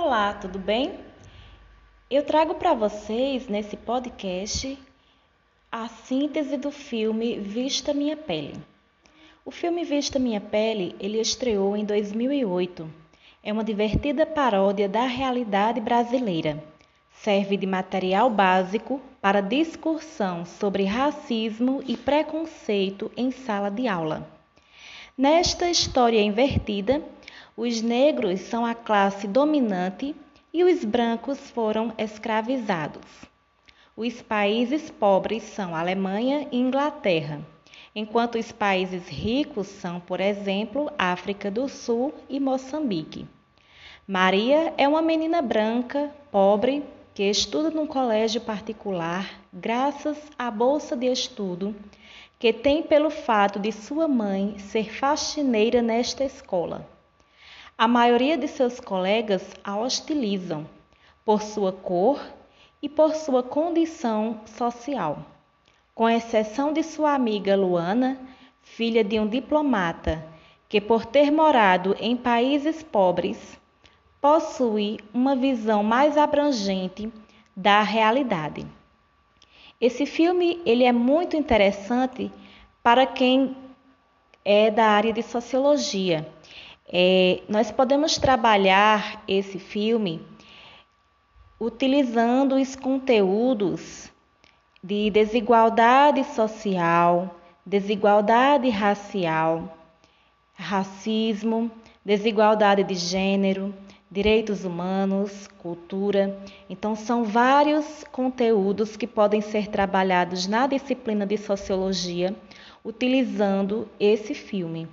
Olá, tudo bem? Eu trago para vocês nesse podcast a síntese do filme Vista Minha Pele. O filme Vista Minha Pele, ele estreou em 2008. É uma divertida paródia da realidade brasileira. Serve de material básico para discussão sobre racismo e preconceito em sala de aula. Nesta história invertida, os negros são a classe dominante e os brancos foram escravizados. Os países pobres são Alemanha e Inglaterra, enquanto os países ricos são, por exemplo, África do Sul e Moçambique. Maria é uma menina branca, pobre, que estuda num colégio particular graças à bolsa de estudo que tem pelo fato de sua mãe ser faxineira nesta escola. A maioria de seus colegas a hostilizam por sua cor e por sua condição social. Com exceção de sua amiga Luana, filha de um diplomata, que por ter morado em países pobres, possui uma visão mais abrangente da realidade. Esse filme ele é muito interessante para quem é da área de sociologia é, nós podemos trabalhar esse filme utilizando os conteúdos de desigualdade social, desigualdade racial, racismo, desigualdade de gênero, direitos humanos, cultura. Então, são vários conteúdos que podem ser trabalhados na disciplina de sociologia utilizando esse filme.